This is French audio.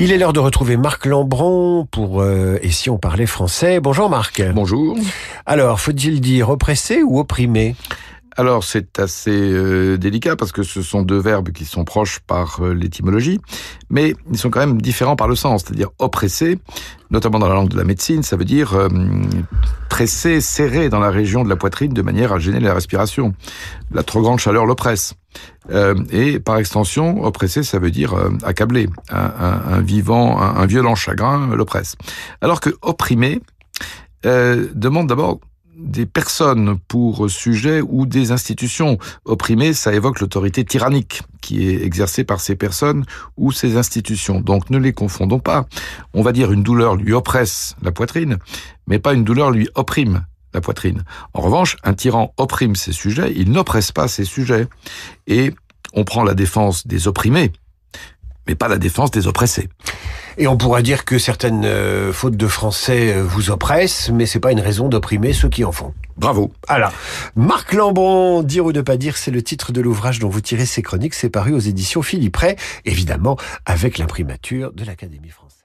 Il est l'heure de retrouver Marc Lambron pour euh, Et si on parlait français Bonjour Marc. Bonjour. Alors, faut-il dire oppressé ou opprimé? Alors c'est assez euh, délicat parce que ce sont deux verbes qui sont proches par euh, l'étymologie, mais ils sont quand même différents par le sens. C'est-à-dire oppressé, notamment dans la langue de la médecine, ça veut dire euh, pressé, serré dans la région de la poitrine de manière à gêner la respiration. La trop grande chaleur l'oppresse. et par extension, oppressé, ça veut dire accablé. Un, vivant, un, violent chagrin l'oppresse. Alors que opprimé demande d'abord des personnes pour sujet ou des institutions. Opprimées, ça évoque l'autorité tyrannique qui est exercée par ces personnes ou ces institutions. Donc ne les confondons pas. On va dire une douleur lui oppresse la poitrine, mais pas une douleur lui opprime la poitrine. En revanche, un tyran opprime ses sujets, il n'oppresse pas ses sujets. Et on prend la défense des opprimés, mais pas la défense des oppressés. Et on pourra dire que certaines euh, fautes de français euh, vous oppressent, mais c'est pas une raison d'opprimer ceux qui en font. Bravo. Alors, Marc Lambron, dire ou ne pas dire, c'est le titre de l'ouvrage dont vous tirez ces chroniques. C'est paru aux éditions Philippe Ray, évidemment avec l'imprimature de l'Académie française.